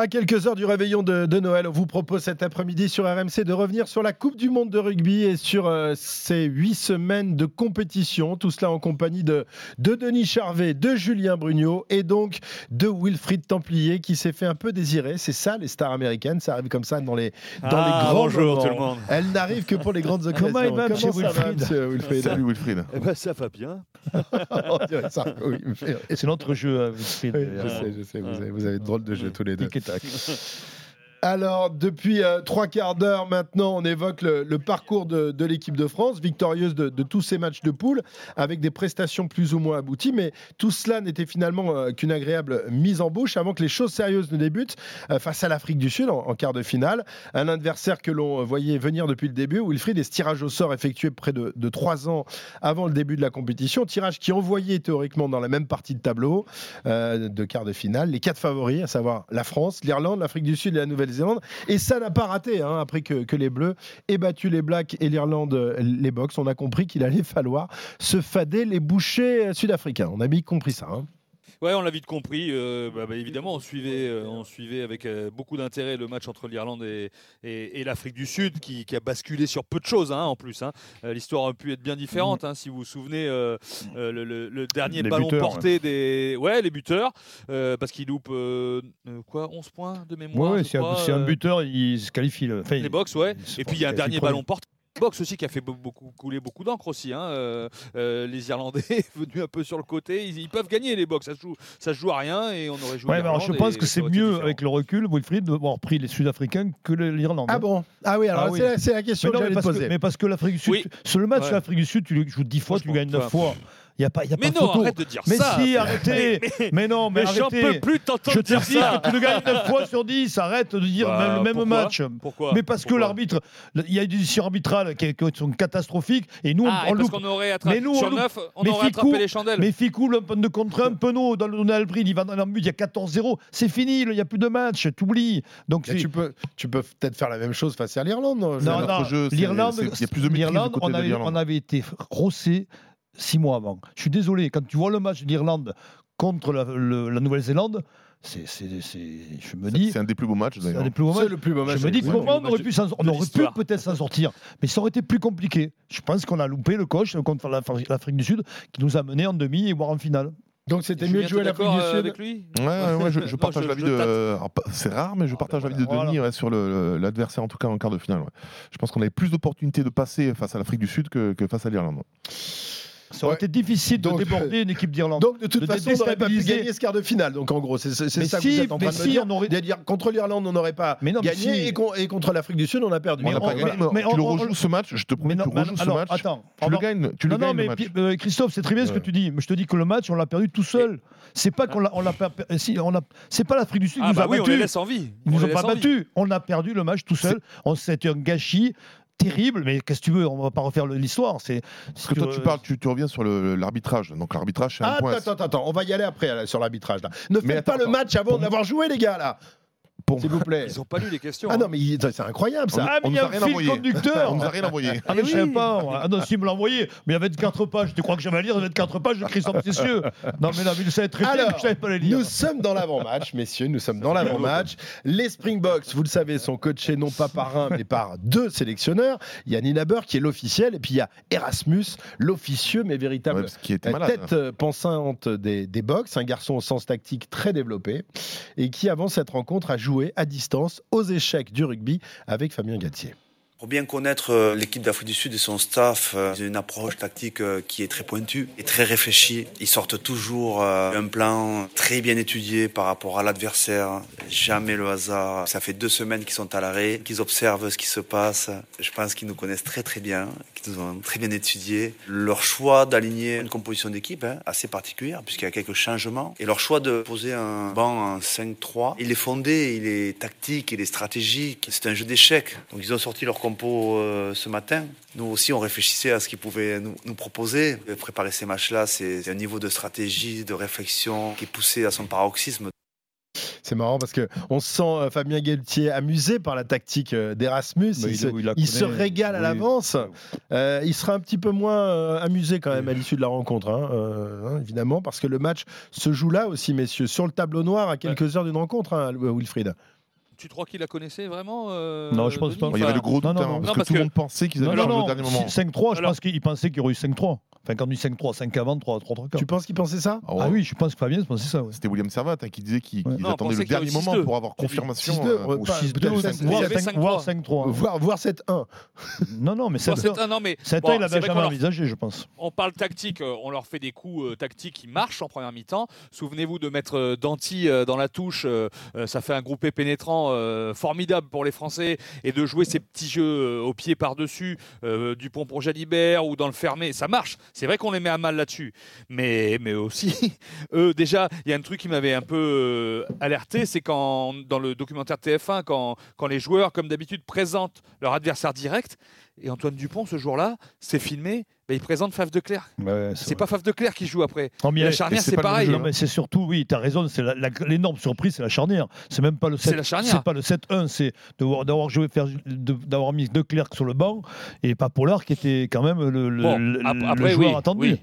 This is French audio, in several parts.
À quelques heures du réveillon de, Noël, on vous propose cet après-midi sur RMC de revenir sur la Coupe du Monde de rugby et sur euh, ces huit semaines de compétition. Tout cela en compagnie de, de Denis Charvet, de Julien Brugnot et donc de Wilfried Templier qui s'est fait un peu désirer. C'est ça les stars américaines, ça arrive comme ça dans les, dans les Ah, grands bonjour moments. tout le monde. Elles n'arrivent que pour les grandes occasions. Comment il va, ça va, Wilfried monsieur Wilfried Salut Wilfried. Eh ben, ça va bien. C'est notre jeu, euh, Wilfried. Oui, je sais, je sais, vous avez, vous avez de drôles de jeux tous les deux. Et tac. Alors, depuis euh, trois quarts d'heure maintenant, on évoque le, parcours de, l'équipe de France, victorieuse de, tous ces matchs de poule, avec des prestations plus ou moins abouties. Mais tout cela n'était finalement euh, qu'une agréable mise en bouche avant que les choses sérieuses ne débutent euh, face à l'Afrique du Sud en, quart de finale. Un adversaire que l'on voyait venir depuis le début. Wilfried, des tirages au sort effectués près de, de trois ans avant le début de la compétition. Tirage qui envoyait théoriquement dans la même partie de tableau de quart de finale les quatre favoris, à savoir la France, l'Irlande, l'Afrique du Sud et la Et ça n'a pas raté, hein, après que, que les Bleus aient battu les Blacks et l'Irlande, euh, les Box. On a compris qu'il allait falloir se fader les bouchers euh, sud-africains. On a bien compris ça. hein. Ouais, on l'a vite compris. euh, bah, bah, évidemment, on suivait, euh, on suivait avec euh, beaucoup d'intérêt le match entre l'Irlande et, et- et l'Afrique du Sud, qui, qui a basculé sur peu de choses hein, en plus. hein. L'histoire aurait pu être bien différente, hein, si vous vous souvenez. euh, le, le- le dernier Les ballon buteurs, porté des, ouais, les buteurs, parce qu'ils loupent euh, euh, quoi, 11 points de mémoire. Ouais, c'est un, buteur, il se qualifie. le- Enfin, les box, ouais. Et puis il y a un dernier ballon porté. Box aussi qui a fait be- beaucoup couler beaucoup d'encre aussi. hein. Euh, euh, les Irlandais venus un peu sur le côté, ils, ils peuvent gagner les box. Ça se joue, ça se joue à rien et on aurait joué. Ouais, alors je pense que c'est mieux différent. avec le recul, Wilfried, d'avoir pris les Sud-Africains que le- l'Irlande. Ah hein. bon? Ah oui, alors Ah c'est oui. la- c'est la question mais, non, que que, poser. mais parce que l'Afrique du Sud, Oui. tu- sur le match Ouais. sur l'Afrique du Sud, tu le joues 10 fois, tu Franchement, gagnes 9 enfin, fois. Il n'y a pas, y a Mais pas non, photo. arrête de dire mais ça. si, arrêtez Mais non, mais, Mais j'en peux plus Je t'entendre te dire dis ça. que tu le gagnes 9 fois sur 10, arrête de dire Bah, même, le même pourquoi match. Pourquoi Mais parce que Pourquoi l'arbitre, il y a des décisions arbitrales qui, qui sont catastrophiques et nous, on- Ah, on, et parce loupe. qu'on aurait attrapé Mais nous, on sur loupe. 9, on Mais aurait Ficou- attrapé les chandelles. Mais Ficou, le de contre un, Penaud, dans le Donald Bril, il va dans la but, il y a 14-0. C'est fini, il n'y a plus de match, t'oublies. Donc, Mais tu peux, tu peux peut-être faire la même chose face à l'Irlande. non, Non, non, y on l'Irlande. on avait été rossé six mois avant. Je suis désolé, quand tu vois le match de l'Irlande contre la, le- la Nouvelle-Zélande, c'est, c'est- c'est- je me dis, C'est un des plus beaux matchs c'est un d'ailleurs. des plus beaux C'est matchs. le plus beau match. Je me dis Oui, comment on aurait pu, s'en- on aurait pu peut-être s'en sortir, mais ça aurait été plus compliqué. Je pense qu'on a loupé le coach contre la- l'Afrique du Sud qui nous a menés en demi et voire en finale. Donc c'était mieux de jouer t'es l'Afrique du euh, Sud. avec lui? Ouais, ouais, je, partage l'avis de. pas- C'est rare, mais je partage l'avis de. Denis ouais, sur le- l'adversaire, en tout cas en quart de finale. ouais. Je pense qu'on avait plus d'opportunités de passer face à l'Afrique du Sud que, que face à l'Irlande. Ça aurait Ouais. été difficile Donc, de déborder une équipe d'Irlande. Donc de toute de façon, on n'aurait pas pu gagner ce quart de finale. Donc en gros, c'est ça que si, vous êtes en train de si, dire. on aurait- dire contre l'Irlande, on n'aurait pas Mais non, mais gagné si. et, con- et contre l'Afrique du Sud, on a perdu. Mais On n'a on- pas mais- gagné. mais tu on- le on- rejoues ce match, je te promets, Mais tu non, rejoues ce alors, match. attends, Tu on le va- gagnes, tu le non, non, gagnes mais le match. Pi- euh, Christophe, c'est très bien ce que tu dis. Mais je te dis que le match, on l'a perdu tout seul. C'est pas qu'on l'a, on l'a per- per- si, on a, c'est pas l'Afrique du Sud qui Ah nous bah a oui, on les battus. laisse en vie. Ils On nous ont pas battus. On a perdu le match tout seul. On, c'était un gâchis terrible. Mais qu'est-ce que tu veux On va pas refaire l'histoire. C'est Parce que toi, tu parles, tu, tu reviens sur l'arbitrage. Donc l'arbitrage, c'est un Ah, point. attends, attends, attends, on va y aller après là, sur l'arbitrage. Ne Mais faites pas attends, le match avant de l'avoir joué, les gars, là. Pour- S'il vous plaît. Ils n'ont pas lu les questions. Ah hein. non, mais il- c'est incroyable ça. Ah, mais on il y nous a a un rien fil envoyé. conducteur. On nous a rien envoyé. Ah, mais je savais pas. Ah non, si, il me l'a envoyé. Mais il y avait 24 pages. Tu crois que j'avais à lire 24 pages de Christophe Cessieux Non, mais non, mais il savait traiter, mais Alors, je savais pas les lire. Nous sommes dans l'avant-match, messieurs, nous sommes dans l'avant-match. Les Springboks, vous le savez, sont coachés non pas par un, mais par deux sélectionneurs. Il y a Nina Burr qui est l'officiel, et puis il y a Erasmus, l'officieux, mais Ouais, véritable parce qu'il était malade. tête euh, pensante des, des box, un garçon au sens tactique très développé, et qui, avant cette rencontre, a joué à distance aux échecs du rugby avec Fabien Gatier. Pour bien connaître euh, l'équipe d'Afrique du Sud et son staff, euh, ils ont une approche tactique euh, qui est très pointue et très réfléchie. Ils sortent toujours un plan très bien étudié par rapport à l'adversaire. Jamais le hasard. Ça fait deux semaines qu'ils sont à l'arrêt, qu'ils observent ce qui se passe. Je pense qu'ils nous connaissent très très bien, qu'ils nous ont très bien étudié. Leur choix d'aligner une composition d'équipe hein, assez particulière puisqu'il y a quelques changements. Et leur choix de poser un banc en 5-3, il est fondé, il est tactique, il est stratégique. C'est un jeu d'échecs. Donc ils ont sorti leur compo euh, ce matin. Nous aussi, on réfléchissait à ce qu'ils pouvaient nous, nous proposer. Et préparer ces matchs-là, c'est un niveau de stratégie, de réflexion qui est poussé à son paroxysme. C'est marrant parce que on sent euh, Fabien Galtier amusé par la tactique euh, d'Erasmus. Mais Il, il- se, il la il se connaît, régale à l'avance. Euh, il sera un petit peu moins amusé quand même à l'issue de la rencontre, hein, euh, hein, évidemment, parce que le match se joue là aussi, messieurs, sur le tableau noir à quelques heures d'une rencontre, hein, Wilfried. Tu crois qu'il la connaissait vraiment euh, Non, je pense Denis pas. Il y avait le gros Non, doute, non, hein, non. parce Non, que parce tout le que- monde pensait qu'ils avaient changé au dernier moment. 5-3, je pense qu'il pensait qu'il y aurait eu 5-3. Enfin, quand on dit 5-3, 5 avant, 3 3 3 Tu penses qu'il pensait ça Oh, Ah oui, je pense que Fabien pensait ça. ouais. C'était William Servat hein, qui disait qu'ils Ouais. pensait le qu'il dernier moment 6-2. pour avoir confirmation. 6-2, euh, Ou pas- 6-2, peut-être ou sept- 5 voire il y avait 5 5-3. voire 5-3. Voir, voir 7-1. Non, non, mais Bon, 7 c'est un- non, mais 7 bon, il c'est avait jamais envisagé, je pense. on parle tactique, euh, on leur fait des coups euh, tactiques qui marchent en première mi-temps. Souvenez-vous de mettre Danti dans la touche, ça fait un groupé pénétrant euh, formidable pour les Français et de jouer ces petits jeux euh, au pied par-dessus, euh, Dupont pour Jalibert ou dans le fermé, ça marche. C'est vrai qu'on les met à mal là-dessus. Mais, mais aussi, déjà, il y a un truc qui m'avait un peu alerté, c'est quand, dans le documentaire TF1, quand, quand les joueurs, comme d'habitude, présentent leur adversaire direct, et Antoine Dupont, ce jour-là, c'est filmé, il présente Faf de Clerc. Ouais, C'est pas Faf de Clerc qui joue après. Non, mais la charnière, c'est pareil. jeu, Non, mais c'est surtout, oui, tu as raison, c'est la- la- l'énorme surprise, c'est la charnière. C'est même pas le 7 C'est la charnière. C'est pas le 7-1, c'est d'avoir d'avoir joué, faire, de- d'avoir mis De Clercq sur le banc et pas Pollard qui était quand même le, le- Bon, le- ap- le après, joueur oui, attendu. oui.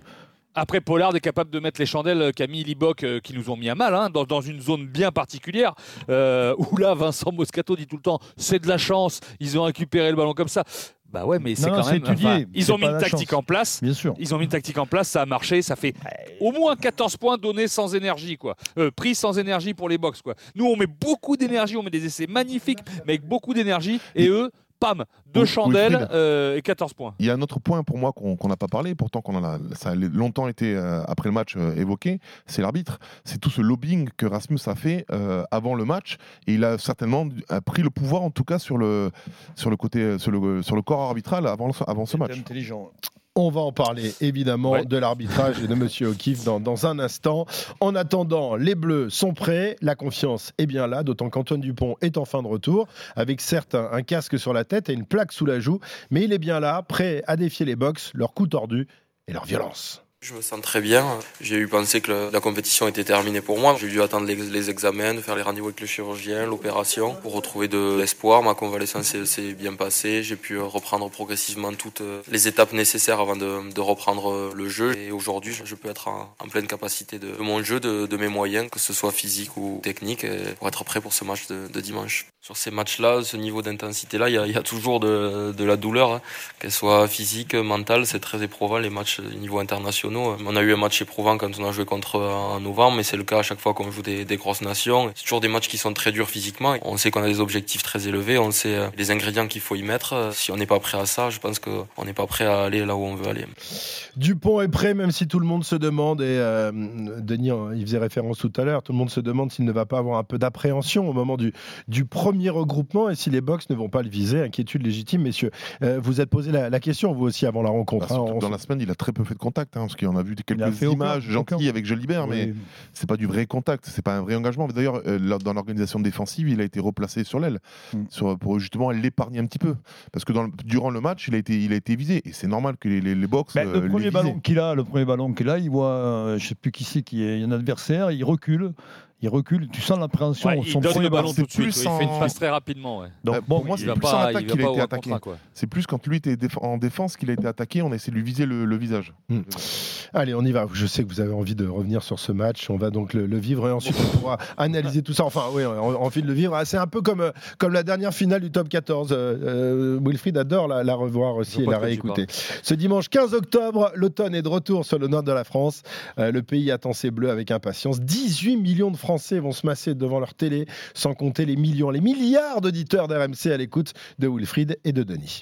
Après, Pollard est capable de mettre les chandelles Camille Liboc euh, qui nous ont mis à mal, hein, dans, dans une zone bien particulière, euh, où là, Vincent Moscato dit tout le temps, c'est de la chance, ils ont récupéré le ballon comme ça. Bah ouais, mais c'est Non, quand même... étudié, enfin, ils ont mis une tactique chance. en place. Bien sûr. Ils ont mis une tactique en place, ça a marché, ça fait au moins 14 points donnés sans énergie, quoi. Euh, pris sans énergie pour les box, quoi. Nous, on met beaucoup d'énergie, on met des essais magnifiques, mais avec beaucoup d'énergie, et eux, pam, deux Oui, chandelles euh, et 14 points. Il y a un autre point pour moi qu'on n'a pas parlé, pourtant qu'on en a, ça a longtemps été euh, après le match euh, évoqué, c'est l'arbitre. C'est tout ce lobbying que Rasmus a fait euh, avant le match et il a certainement a pris le pouvoir en tout cas sur le sur le côté sur le, sur le corps arbitral avant, avant ce match. intelligent. On va en parler évidemment Ouais. de l'arbitrage et de Monsieur O'Keefe dans, dans un instant. En attendant, les Bleus sont prêts, la confiance est bien là, d'autant qu'Antoine Dupont est en fin de retour, avec certes un, un casque sur la tête et une plaque sous la joue, mais il est bien là, prêt à défier les box, leurs coups tordus et leur violence. Je me sens très bien. J'ai eu pensé que la compétition était terminée pour moi. J'ai dû attendre les, examens, faire les rendez-vous avec le chirurgien, l'opération, pour retrouver de l'espoir. Ma convalescence s'est- bien passée. J'ai pu euh, reprendre progressivement toutes euh, les étapes nécessaires avant de, reprendre euh, le jeu. Et aujourd'hui, je- peux être en, pleine capacité de, mon jeu, de, mes moyens, que ce soit physique ou technique, pour être prêt pour ce match de, dimanche. Sur ces matchs-là, ce niveau d'intensité-là, il y a, toujours de, la douleur, hein. qu'elle soit physique, mentale. C'est très éprouvant les matchs au niveau On a eu un match éprouvant quand on a joué contre eux en novembre, mais c'est le cas à chaque fois qu'on joue des, des grosses nations. C'est toujours des matchs qui sont très durs physiquement. On sait qu'on a des objectifs très élevés, on sait euh, les ingrédients qu'il faut y mettre. Si on n'est pas prêt à ça, je pense qu'on n'est pas prêt à aller là où on veut aller. Dupont est prêt, même si tout le monde se demande, et euh, Denis, hein, il faisait référence tout à l'heure, tout le monde se demande s'il ne va pas avoir un peu d'appréhension au moment du, du premier regroupement et si les box ne vont pas le viser. Inquiétude légitime, messieurs. Euh, vous êtes posé la, la question, vous aussi, avant la rencontre. Bah, hein, dans se- la semaine, il a très peu fait de contact, hein, parce qu'on a vu a quelques images aucun. gentilles avec Jolibert, mais Oui. c'est pas du vrai contact, c'est pas un vrai engagement. D'ailleurs, euh, dans l'organisation défensive, il a été replacé sur l'aile Mm. pour justement l'épargner un petit peu, parce que dans le- durant le match, il a été, il a été visé, et c'est normal que les, les, les box. Ben, euh, le les premier ballon qu'il a, le premier ballon qu'il a, il voit, euh, je sais plus qui c'est qui est, il y a un adversaire, il recule, il recule, tu sens l'appréhension. Ouais, son il donne premier le ballon tout de suite. Il fait une passe très rapidement. ouais. Donc, Euh, bon, pour moi, c'est plus en pas, attaque qu'il a pas été attaqué. C'est plus quand lui était en défense qu'il a été attaqué, on a essayé de lui viser le, le visage. Mm. Allez, on y va. Je sais que vous avez envie de revenir sur ce match. On va donc le, le vivre et ensuite on pourra analyser tout ça. Enfin, oui, on a envie de le vivre. Ah, C'est un peu comme, euh, comme la dernière finale du top 14. Euh, euh, Wilfried adore la, la revoir aussi et la réécouter. Ce dimanche 15 octobre, l'automne est de retour sur le nord de la France. Euh, le pays attend ses bleus avec impatience. 18 millions de Français vont se masser devant leur télé, sans compter les millions, les milliards d'auditeurs d'RMC à l'écoute de Wilfried et de Denis.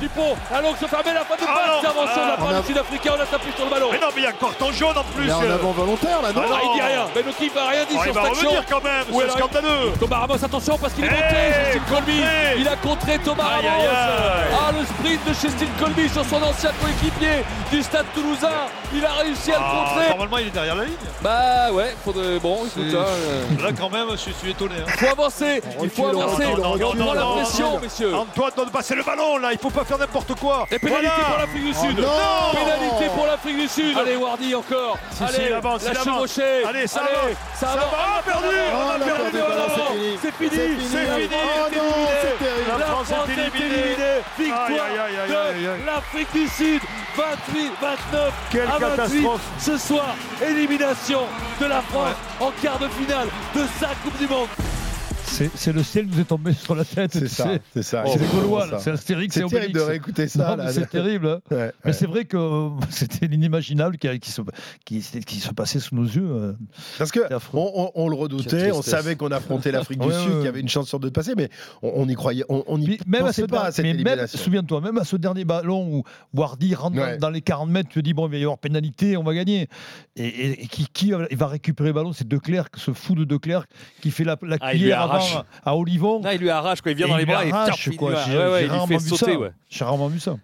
Dupont, longue se fermer, la fin de passe, ah, on Sud-Africain, on a tapé sur le ballon. Mais non, mais il y a un carton jaune en plus. euh. volontaire là, non Ah, il dit rien, mais le qui va rien dit Oh, sur il va cette action. revenir quand même, Ouais, c'est scandaleux. Thomas Ramos, attention parce qu'il est Hey, monté, Justin Colby. Il a contré Thomas Aïe, Ramos. aïe, aïe. Ah, le sprint de Justin Colby sur son ancien coéquipier du stade toulousain. Il a réussi à le Ah, contrer. normalement, il est derrière la ligne. Bah ouais, faudrait. Bon, écoute, C'est- hein, Là, quand même, je suis étonné. hein. Il faut avancer, il faut avancer. on prend la on pression, messieurs. Antoine doit passer le ballon là, il faut pas faire n'importe quoi. Et pénalité Voilà. pour l'Afrique du Sud. non pénalité pour l'Afrique du Sud. Allez Wardy encore. Si, Allez, si, il avance, il la avance. chevauchée. Allez, ça Allez, va. ça Ça va. va, perdu. Oh, On a perdu. oh, non. C'est fini. C'est fini. C'est. Oh terrible. La France est éliminée. Victoire de l'Afrique du Sud. 28, 29 Quelle à 28 catastrophe. ce soir. Élimination de la France en quart de finale de sa Coupe du Monde. C'est c'est le ciel qui nous est tombé sur la tête. C'est ça, sais. c'est ça. C'est les Gaulois, c'est Astérix et C'est terrible de Obélix. réécouter ça. Non, mais là. C'est terrible. hein. Ouais, Mais c'est vrai que euh, c'était l'inimaginable qui, qui, se, qui, qui se passait sous nos yeux. euh. Parce que on, on- on le redoutait, on savait qu'on affrontait l'Afrique du Ouais, Sud, ouais, qui avait une chance sur deux de passer, mais on, on y croyait, on, y pensait ce pas der- à cette mais même, élimination. souviens-toi, même à ce dernier ballon où Wardy rentre Ouais. dans, les 40 mètres, tu te dis bon, il va y avoir pénalité, on va gagner. Et, et- et qui, qui va- récupérer le ballon? C'est De Clercq, ce fou de De Clercq qui fait la, la Ah, cuillère. À Olivon. Là, il lui arrache quand il vient Et dans les bras et arrache, quoi. ouais, ouais, il lui rarement fait vu sauter. ouais. J'ai rarement vu ça.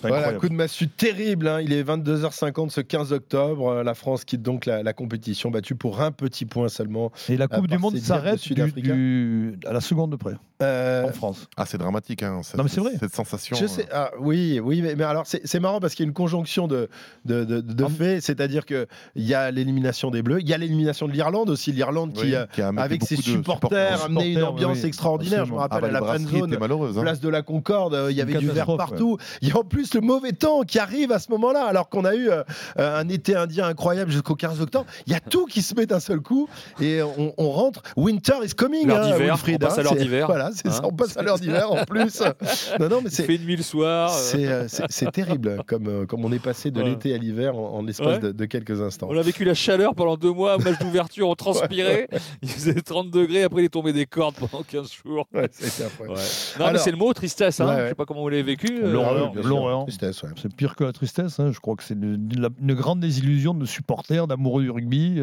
Voilà, coup de massue terrible. hein. Il est 22h50 ce 15 octobre. Euh, La France quitte donc la, la compétition battue pour un petit point seulement. Et la Coupe du Monde s'arrête du- Sud-Africains. du- à la seconde de près, Euh, en France. Ah, c'est dramatique, hein, cette, Non, mais c'est vrai. cette sensation. Je sais, ah, oui, oui, mais, mais alors c'est c'est marrant parce qu'il y a une conjonction de, de, de- de Ah. faits, c'est-à-dire qu'il y a l'élimination des Bleus, il y a l'élimination de l'Irlande aussi, l'Irlande Oui, qui, euh, qui a amené avec ses supporters, amenait une supporters, ambiance oui, extraordinaire. Je me rappelle Ah, bah, à la le friend brasserie zone, hein. place de la Concorde, euh, il y avait une du verre partout. Il y a en plus le mauvais temps qui arrive à ce moment-là, alors qu'on a eu euh, euh, un été indien incroyable jusqu'au 15 octobre. Il y a tout qui se met d'un seul coup et on, on rentre. Winter is coming, hein, on passe à l'heure d'hiver. Voilà, c'est ça, Hein on passe à l'heure d'hiver en plus. Non, non, mais Il c'est. fait nuit le soir. euh, C'est euh, c'est- c'est terrible comme, euh, comme on est passé de Ouais. l'été à l'hiver en, en l'espace Ouais. de, de quelques instants. On a vécu la chaleur pendant deux mois, match d'ouverture, on transpirait. Il faisait 30 degrés, après il est tombé des cordes pendant 15 jours. Ouais. Ouais. Mais Alors- c'est le mot, tristesse. Hein. Ouais, ouais. Je sais pas comment vous l'avez vécu. L'horreur, Ah ouais. C'est pire que la tristesse. hein. Je crois que c'est une, grande désillusion de supporters, d'amoureux du rugby.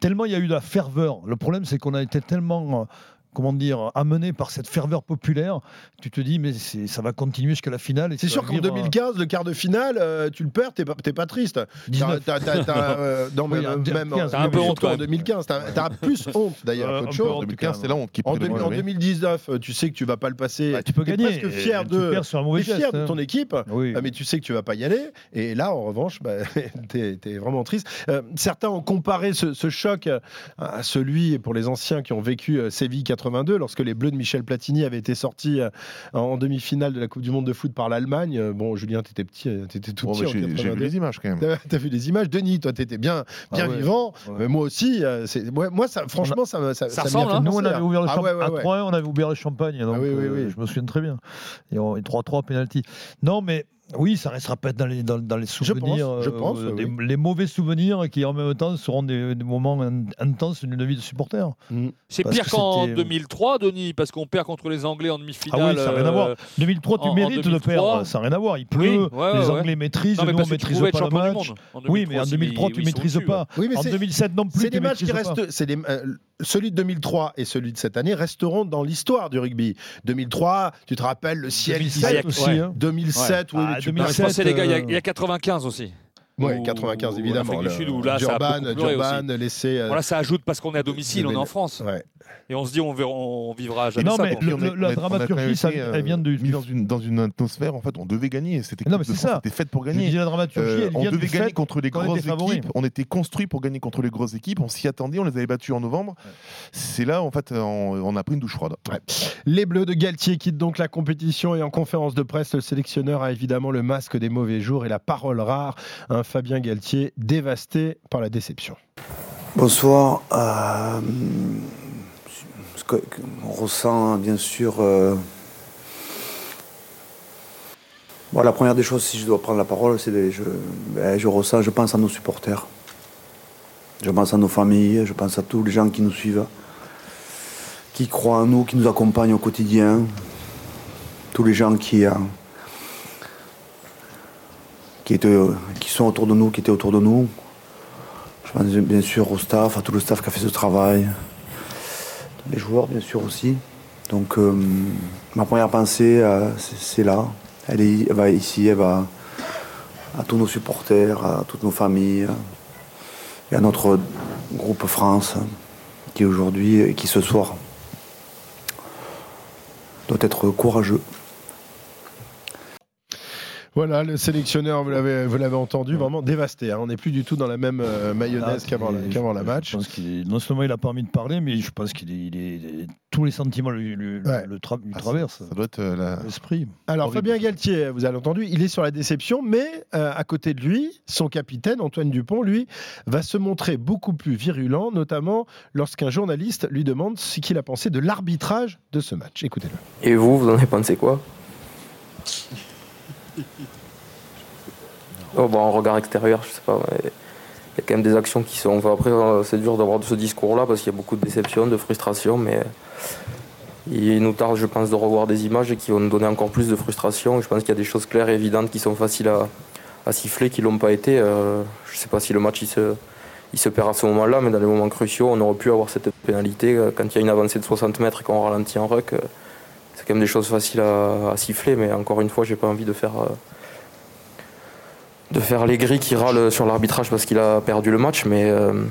tellement il y a eu de la ferveur. Le problème, c'est qu'on a été tellement. Comment dire, amené par cette ferveur populaire, tu te dis, mais ça va continuer jusqu'à la finale. C'est sûr qu'en vivre, euh, 2015, le quart de finale, euh, tu le perds, t'es pas, t'es pas triste. T'as- 19. t'as- t'as- t'as, non, mais Oui, en même 2015, t'as un peu honte, en même. 2015, t'as plus honte d'ailleurs qu'autre chose. En 2015, c'est la honte qui En, prit le 2000 en relais. 2019, euh, tu sais que tu vas pas le passer. Bah, tu peux T'es gagner. presque fier de. Tu perds sur un T'es mauvais fier de hein. ton équipe, Oui. Ah, mais tu sais que tu vas pas y aller. Et là, en revanche, bah, t'es es vraiment triste. Certains ont comparé ce, choc à celui, pour les anciens qui ont vécu Séville 82, lorsque les Bleus de Michel Platini avaient été sortis euh, en demi-finale de la Coupe du Monde de foot par l'Allemagne. Euh, Bon, Julien, t'étais petit, euh, t'étais tout Bon, petit bah, en J'ai j'ai vu 82. les images quand même. T'as vu les images, Denis, toi t'étais bien, bien Ah ouais. vivant, Ouais. mais moi aussi, c'est- ouais, moi ça, franchement ça me ça, Ça m'y a ressemble, hein. Nous, on avait ouvert le Ah champagne. ouais, ouais, à ouais. 3 on avait ouvert le champagne. Donc, Ah oui, oui, euh, oui. Je me souviens très bien. Et 3-3 penalty. Non, mais oui, ça restera peut-être dans les, dans, dans les pense, souvenirs. je euh, pense, des- oui. Les mauvais souvenirs qui, en même temps, seront des, des moments in- intenses d'une vie de supporter. C'est pire que qu'en c'était- 2003, Denis, parce qu'on perd contre les Anglais en Ah demi-finale. oui, ça n'a rien à euh, voir. 2003, tu en- en mérites de 2003. perdre. Ça n'a rien à voir. Il pleut, Oui, ouais, les ouais. Anglais maîtrisent, Non, mais nous, on maîtrise pas le match. monde. En Oui, mais en aussi, 2003, ils- tu sont maîtrises pas. Oui, mais En c'est- 2007 non plus, C'est des matchs qui restent. euh, celui de 2003 et celui de cette année resteront dans l'histoire du rugby. 2003, tu te rappelles le ciel qui 2007 ouais. aussi. hein. 2007, oui, Ah, tu 2007, Je pensais, les gars, il y a- euh, il y, a 95 aussi. Ouais, Ou- 95 ou évidemment. le- Sud, où là, ça a Durban, pleuré Durban laissé. euh, Voilà, ça ajoute parce qu'on est à domicile, on est en France. ouais. Et on se dit, on, verra, on vivra jamais Non, ça. mais le- la dramaturgie, ça- été, euh, elle vient de- mis dans une, dans une atmosphère, en fait, on devait gagner. Équipe Non, mais de c'est ça. était faite pour gagner. la dramaturgie, Euh, on devait du gagner fait contre les grosses équipes. On était construit pour gagner contre les grosses équipes. On s'y attendait. On les avait battus en novembre. C'est là, en fait, on, on a pris une douche froide. Les Bleus de Galtier quittent donc la compétition et en conférence de presse, le sélectionneur a évidemment le masque des mauvais jours et la parole rare. Un Fabien Galtier dévasté par la déception. Bonsoir. Euh, on ressent bien sûr. euh, bon, la première des choses, si je dois prendre la parole, c'est que je, ben, je ressens, je pense à nos supporters. Je pense à nos familles, je pense à tous les gens qui nous suivent, qui croient en nous, qui nous accompagnent au quotidien. Tous les gens qui, euh, qui, étaient, qui sont autour de nous, qui étaient autour de nous. Je pense bien sûr au staff, à tout le staff qui a fait ce travail. Les joueurs, bien sûr aussi. Donc, euh, ma première pensée, euh, c'est là. Elle, elle va ici, elle va à tous nos supporters, à toutes nos familles, et à notre groupe France qui aujourd'hui, et qui ce soir, doit être courageux. Voilà, le sélectionneur, vous l'avez, vous l'avez entendu, vraiment dévasté. hein. On n'est plus du tout dans la même euh, mayonnaise Ah, qu'avant, la- qu'avant la je match. pense qu'il est- non seulement il a pas envie de parler, mais je pense qu'il est, il est- il est- tous les sentiments lui, lui- Ouais. le tra- lui Ah, ça- traversent. Ça doit être euh, la- L'esprit. Alors Horrible. Fabien Galtier, vous avez entendu, il est sur la déception, mais euh, à côté de lui, son capitaine Antoine Dupont, lui, va se montrer beaucoup plus virulent, notamment lorsqu'un journaliste lui demande ce qu'il a pensé de l'arbitrage de ce match. Écoutez-le. Et vous, vous en avez pensé quoi? Oh, bon, en regard extérieur, je sais pas. Il y a quand même des actions qui sont. Après, euh, c'est dur d'avoir ce discours-là parce qu'il y a beaucoup de déception, de frustration, mais il nous tarde, je pense, de revoir des images qui vont nous donner encore plus de frustration. Je pense qu'il y a des choses claires et évidentes qui sont faciles à, siffler, qui l'ont pas été. Euh, je sais pas si le match il se, il se perd à ce moment-là, mais dans les moments cruciaux, on aurait pu avoir cette pénalité. Euh, Quand il y a une avancée de 60 mètres et qu'on ralentit en ruck, euh, quand même des choses faciles à, siffler, mais encore une fois, j'ai pas envie de faire. euh, de faire les gris qui râlent sur l'arbitrage parce qu'il a perdu le match, mais, euh,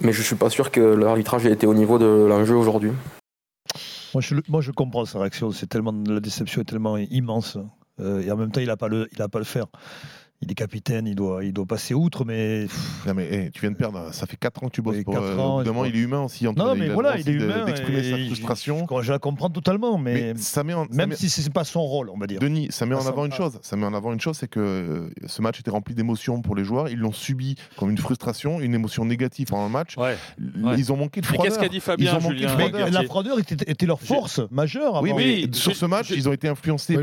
mais je suis pas sûr que l'arbitrage ait été au niveau de l'enjeu aujourd'hui. Moi je, comprends sa réaction. C'est tellement la déception est tellement immense. Euh, et en même temps, il n'a pas le, pas le faire. Il est capitaine, il doit, il doit passer outre, mais Non, mais tu viens de perdre, ça fait 4 ans que tu bosses Oui, pour. quatre euh, ans, crois. il est humain aussi. Antoine, non, il a mais le voilà, il est humain. D'exprimer sa frustration. Je, je la comprends totalement, mais, Mais ça met en, ça même met- si c'est pas son rôle, on va dire. Denis, ça met en avant me une chose. Ça met en avant une chose, c'est que euh, ce match était rempli d'émotions pour les joueurs. Ils l'ont subi comme une frustration, une émotion négative pendant le match. Ouais. L- Ouais. Ils ont manqué de Mais froideur. qu'est-ce qu'a dit Fabien, Ils ont manqué de Julien Mais la froideur était, était leur force majeure. Oui, mais Oui, sur ce match, ils ont été influencés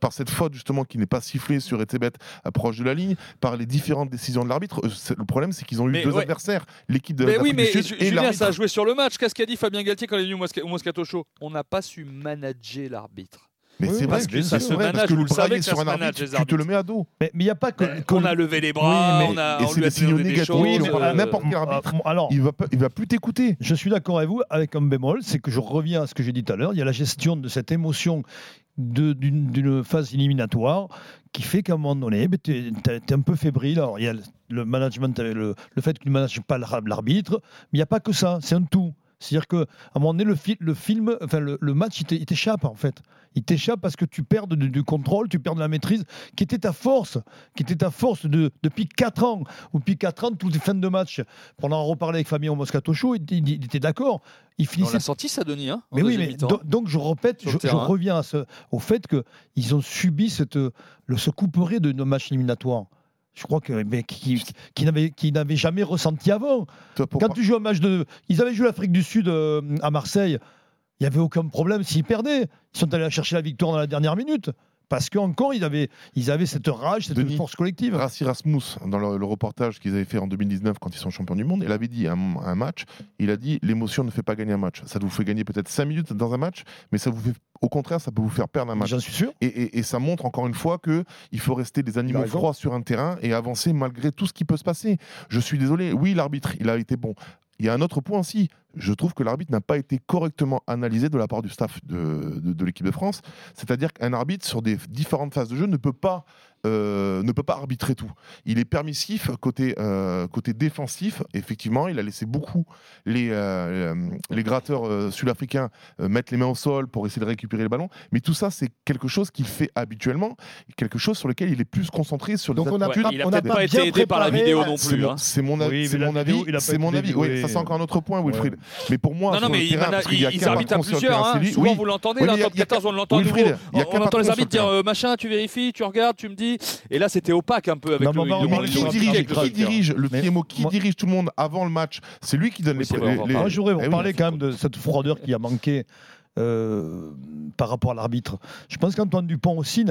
par cette faute justement qui n'est pas sifflée sur Etebet proche de la ligne, par les différentes décisions de l'arbitre. Euh, Le problème, c'est qu'ils ont eu Mais deux ouais. adversaires, l'équipe de Mais oui, mais du Sud et Julien, ça a joué sur le match. Qu'est-ce qu'a dit Fabien Galtier quand il est venu au Moscato Show? On n'a pas su manager l'arbitre. Mais Oui, c'est vrai, que vrai, parce que vous le brailler sur un manage, arbitre, tu te le mets à dos. Mais il n'y a pas que. que- on a levé les bras, Oui, mais- on a, et on c'est des signaux négatifs. euh, n'importe quel euh, arbitre. alors, Il va, pas- il va plus t'écouter. Je suis d'accord avec vous, avec un bémol, c'est que je reviens à ce que j'ai dit tout à l'heure. Il y a la gestion de cette émotion d'une phase éliminatoire qui fait qu'à un moment donné, tu es, un peu fébrile. Alors, il y a le- management, le, le fait que tu ne manages pas l'ar- l'arbitre, mais il n'y a pas que ça, c'est un tout. C'est-à-dire qu'à un moment donné, le, fi- le film, enfin le, le match, il t'é- il t'échappe en fait. Il t'échappe parce que tu perds du contrôle, tu perds de la maîtrise, qui était ta force, qui était ta force de, depuis 4 ans. Ou depuis 4 ans, toutes les fins de match, pour en reparler avec Fabien Moscato Show, il, il- il était d'accord. Il On finissait l'a senti ça, Denis. Hein, mais oui, mais do- donc je répète, je, reviens à ce, au fait qu'ils ont subi cette, le, ce couperet de nos matchs éliminatoires. Je crois que mais qui, qui n'avaient qui jamais ressenti avant. Toi, Quand tu joues un match de, ils avaient joué l'Afrique du Sud euh, à Marseille. Il n'y avait aucun problème s'ils perdaient. Ils sont allés chercher la victoire dans la dernière minute parce qu'encore ils avaient, ils avaient cette rage, cette Denis, force collective. Rassi Rasmus, dans le, le reportage qu'ils avaient fait en 2019 quand ils sont champions du monde, il avait dit à un, un match, il a dit l'émotion ne fait pas gagner un match. Ça vous fait gagner peut-être 5 minutes dans un match, mais ça vous fait, au contraire, ça peut vous faire perdre un match. J'en suis sûr. Et, et- et ça montre encore une fois que il faut rester des animaux froids sur un terrain et avancer malgré tout ce qui peut se passer. Je suis désolé, oui, l'arbitre, il a été bon. Il y a un autre point aussi. Je trouve que l'arbitre n'a pas été correctement analysé de la part du staff de, de- de l'équipe de France. C'est-à-dire qu'un arbitre, sur des différentes phases de jeu, ne peut pas, euh, ne peut pas arbitrer tout. Il est permissif côté, euh, côté défensif. Effectivement, il a laissé beaucoup les, euh, les gratteurs euh, sud-africains euh, mettre les mains au sol pour essayer de récupérer le ballon. Mais tout ça, c'est quelque chose qu'il fait habituellement, quelque chose sur lequel il est plus concentré sur les Donc on n'a Ouais, pas été aidé par la vidéo non c'est plus. mon, hein. c'est mon, avis- Oui, c'est mon avis. C'est mon. Oui, ça c'est encore un autre point, Wilfried. Mais pour moi, Non, non, sur mais terrain, parce qu'il y a ils, arbitrent à plusieurs. hein. Souvent, Oui. vous l'entendez, Oui, il a- top il y a 14, on l'entend Wilfried, nouveau. il y a On qu'un entend les arbitres dire euh, machin, tu vérifies, tu regardes, tu me dis. Et là, c'était opaque un peu avec Non, le, on va le- le- qui dirige, qui dirige le PMO, qui moi- dirige tout le monde avant le match? C'est lui qui donne les. on. Moi, je voudrais vous oui. parler quand même de cette froideur qui a manqué euh, par rapport à l'arbitre. Je pense qu'Antoine Dupont aussi,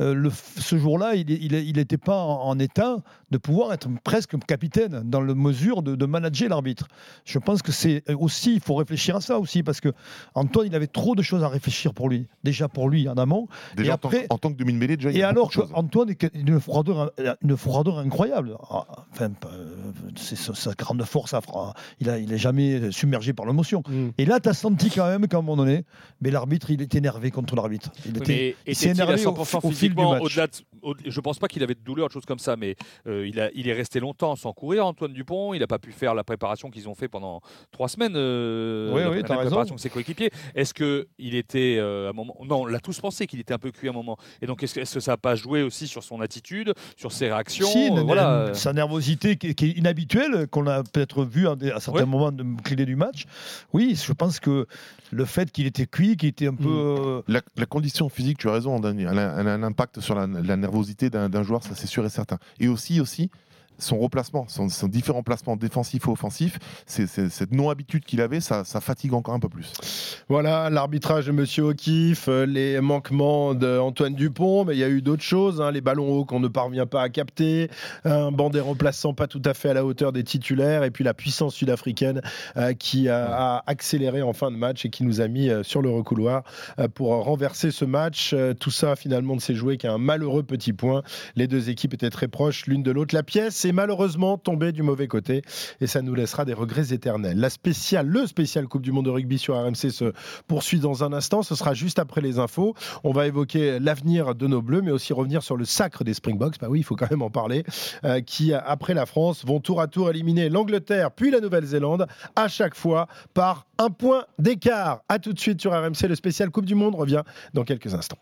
euh, le ce jour-là, il n'était il, pas en, en état de pouvoir être presque capitaine dans la mesure de, de manager l'arbitre. Je pense que c'est aussi, il faut réfléchir à ça aussi, parce que Antoine, il avait trop de choses à réfléchir pour lui, déjà pour lui en amont. Déjà Et en tant après- que- en tant que demi-mêlée, déjà, il y Et a alors de choses. qu'Antoine est une froideur, une froideur incroyable. Ah, Enfin, euh, c'est sa, grande force. à Il n'est il jamais submergé par l'émotion. Mm. Et là, tu as senti quand même qu'à un moment donné, mais l'arbitre, il est énervé contre l'arbitre. Il Oui, était, s'est à énervé au- 100% au physiquement match. au-delà de- je pense pas qu'il avait de douleur, de choses comme ça, mais euh, il, a, il est resté longtemps sans courir, Antoine Dupont. Il n'a pas pu faire la préparation qu'ils ont fait pendant trois semaines. Euh, Oui, la oui, la t'as raison. préparation de ses coéquipiers. Est-ce que il était euh, à un moment Non, on l'a tous pensé qu'il était un peu cuit à un moment. Et donc, est-ce que, ça n'a pas joué aussi sur son attitude, sur ses réactions Si, euh, une- voilà. sa nervosité qui est, qui est inhabituelle, qu'on a peut-être vu à, à certains Ouais. moments de clés du match. Oui, je pense que le fait qu'il était cuit, qu'il était un peu. euh, La, la condition physique, tu as raison, Dani, elle a, elle a un impact sur la, la nervosité d'un d'un joueur, ça c'est sûr et certain. Et aussi, aussi son replacement, son, son différents placements défensifs et offensifs, c'est cette non-habitude qu'il avait, ça, fatigue encore un peu plus. Voilà, l'arbitrage de Monsieur O'Keefe, euh, les manquements d'Antoine Dupont, mais il y a eu d'autres choses, hein, les ballons hauts qu'on ne parvient pas à capter, un banc des remplaçants pas tout à fait à la hauteur des titulaires, et puis la puissance sud-africaine euh, qui a, accéléré en fin de match et qui nous a mis euh, sur le recouloir pour renverser ce match. Tout ça finalement ne s'est joué qu'à un malheureux petit point. Les deux équipes étaient très proches l'une de l'autre. La pièce est malheureusement tombée du mauvais côté et ça nous laissera des regrets éternels. La spéciale, le spécial Coupe du Monde de rugby sur RMC se poursuit dans un instant. Ce sera juste après les infos. On va évoquer l'avenir de nos Bleus, mais aussi revenir sur le sacre des Springboks. Bah oui, il faut quand même en parler. euh, qui, après la France, vont tour à tour éliminer l'Angleterre puis la Nouvelle-Zélande, à chaque fois par un point d'écart. À tout de suite sur RMC. Le spécial Coupe du Monde revient dans quelques instants.